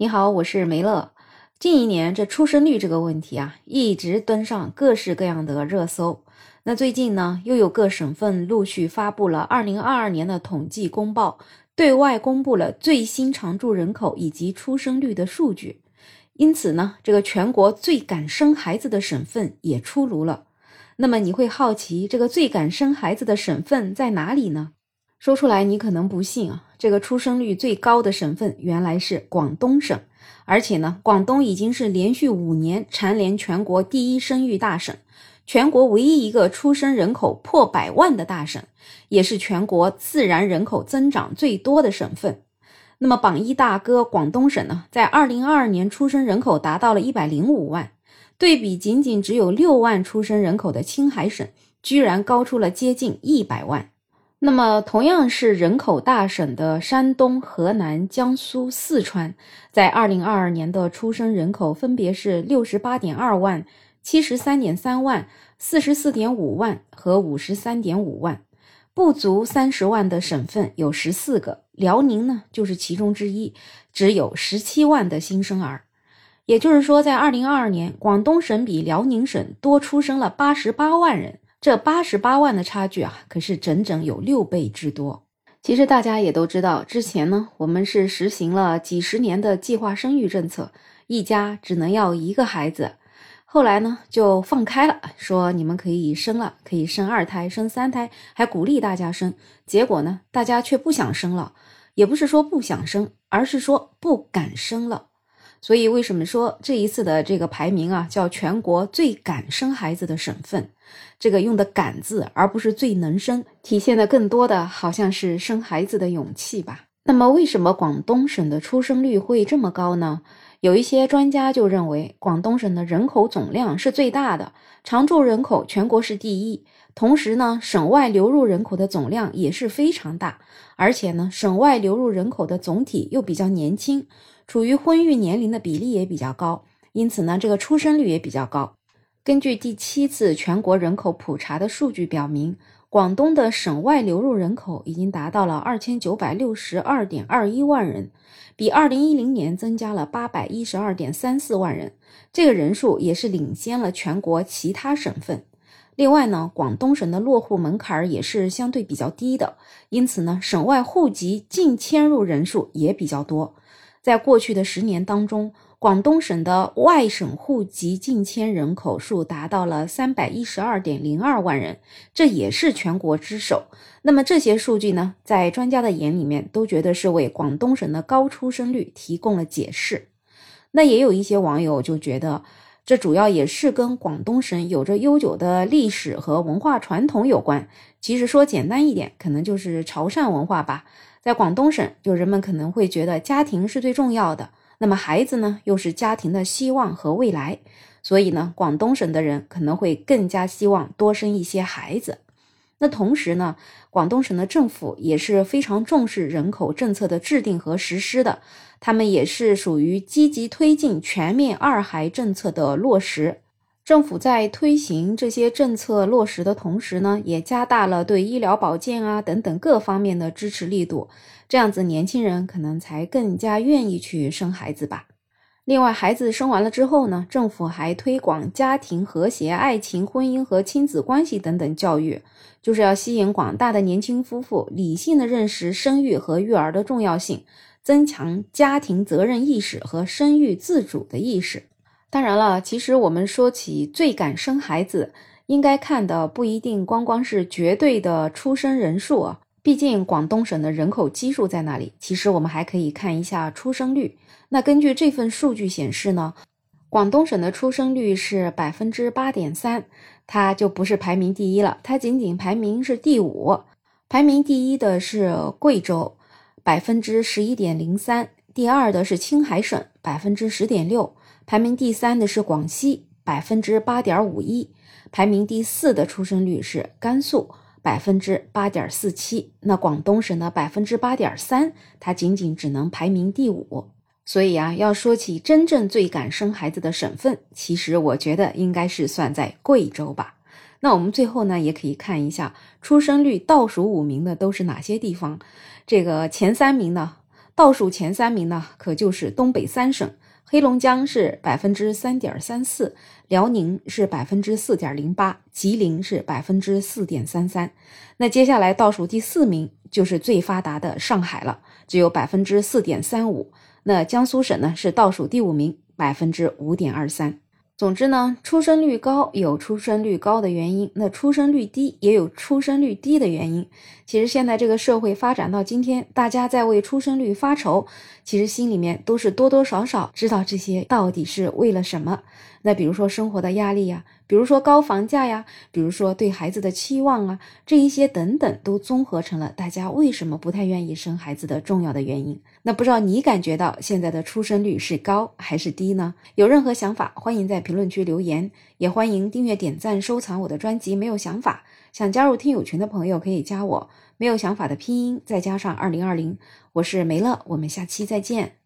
你好，我是梅乐。近一年，这出生率这个问题啊，一直登上各式各样的热搜。那最近呢，又有各省份陆续发布了二零二二年的统计公报，对外公布了最新常住人口以及出生率的数据。因此呢，这个全国最敢生孩子的省份也出炉了。那么你会好奇，这个最敢生孩子的省份在哪里呢？说出来你可能不信啊，这个出生率最高的省份原来是广东省，而且呢，广东已经是连续五年蝉联全国第一生育大省，全国唯一一个出生人口破百万的大省，也是全国自然人口增长最多的省份。那么榜一大哥广东省呢，在二零二二年出生人口达到了一百零五万，对比仅仅只有六万出生人口的青海省，居然高出了接近一百万。那么，同样是人口大省的山东、河南、江苏、四川，在二零二二年的出生人口分别是六十八点二万、七十三点三万、四十四点五万和五十三点五万，不足三十万的省份有十四个，辽宁呢就是其中之一，只有十七万的新生儿。也就是说，在二零二二年，广东省比辽宁省多出生了八十八万人。这八十八万的差距啊，可是整整有六倍之多。其实大家也都知道，之前呢，我们是实行了几十年的计划生育政策，一家只能要一个孩子。后来呢，就放开了，说你们可以生了，可以生二胎、生三胎，还鼓励大家生。结果呢，大家却不想生了，也不是说不想生，而是说不敢生了。所以，为什么说这一次的这个排名啊，叫全国最敢生孩子的省份？这个用的“敢”字，而不是最能生，体现的更多的好像是生孩子的勇气吧。那么，为什么广东省的出生率会这么高呢？有一些专家就认为，广东省的人口总量是最大的，常住人口全国是第一，同时呢，省外流入人口的总量也是非常大，而且呢，省外流入人口的总体又比较年轻。处于婚育年龄的比例也比较高，因此呢，这个出生率也比较高。根据第七次全国人口普查的数据表明，广东的省外流入人口已经达到了二千九百六十二点二一万人，比二零一零年增加了八百一十二点三四万人。这个人数也是领先了全国其他省份。另外呢，广东省的落户门槛也是相对比较低的，因此呢，省外户籍净迁入人数也比较多。在过去的十年当中，广东省的外省户籍近迁人口数达到了三百一十二点零二万人，这也是全国之首。那么这些数据呢，在专家的眼里面都觉得是为广东省的高出生率提供了解释。那也有一些网友就觉得，这主要也是跟广东省有着悠久的历史和文化传统有关。其实说简单一点，可能就是潮汕文化吧。在广东省，就人们可能会觉得家庭是最重要的，那么孩子呢，又是家庭的希望和未来，所以呢，广东省的人可能会更加希望多生一些孩子。那同时呢，广东省的政府也是非常重视人口政策的制定和实施的，他们也是属于积极推进全面二孩政策的落实。政府在推行这些政策落实的同时呢，也加大了对医疗保健啊等等各方面的支持力度，这样子年轻人可能才更加愿意去生孩子吧。另外，孩子生完了之后呢，政府还推广家庭和谐、爱情、婚姻和亲子关系等等教育，就是要吸引广大的年轻夫妇理性的认识生育和育儿的重要性，增强家庭责任意识和生育自主的意识。当然了，其实我们说起最敢生孩子，应该看的不一定光光是绝对的出生人数啊。毕竟广东省的人口基数在那里。其实我们还可以看一下出生率。那根据这份数据显示呢，广东省的出生率是百分之八点三，它就不是排名第一了，它仅仅排名是第五。排名第一的是贵州，百分之十一点零三；第二的是青海省，百分之十点六。排名第三的是广西，百分之八点五一；排名第四的出生率是甘肃，百分之八点四七。那广东省的百分之八点三，它仅仅只能排名第五。所以啊，要说起真正最敢生孩子的省份，其实我觉得应该是算在贵州吧。那我们最后呢，也可以看一下出生率倒数五名的都是哪些地方。这个前三名呢？倒数前三名呢，可就是东北三省。黑龙江是百分之三点三四，辽宁是百分之四点零八，吉林是百分之四点三三。那接下来倒数第四名就是最发达的上海了，只有百分之四点三五。那江苏省呢是倒数第五名，百分之五点二三。总之呢，出生率高有出生率高的原因，那出生率低也有出生率低的原因。其实现在这个社会发展到今天，大家在为出生率发愁，其实心里面都是多多少少知道这些到底是为了什么。那比如说生活的压力呀，比如说高房价呀，比如说对孩子的期望啊，这一些等等，都综合成了大家为什么不太愿意生孩子的重要的原因。那不知道你感觉到现在的出生率是高还是低呢？有任何想法，欢迎在评论区留言，也欢迎订阅、点赞、收藏我的专辑。没有想法，想加入听友群的朋友可以加我。没有想法的拼音再加上二零二零，我是梅乐，我们下期再见。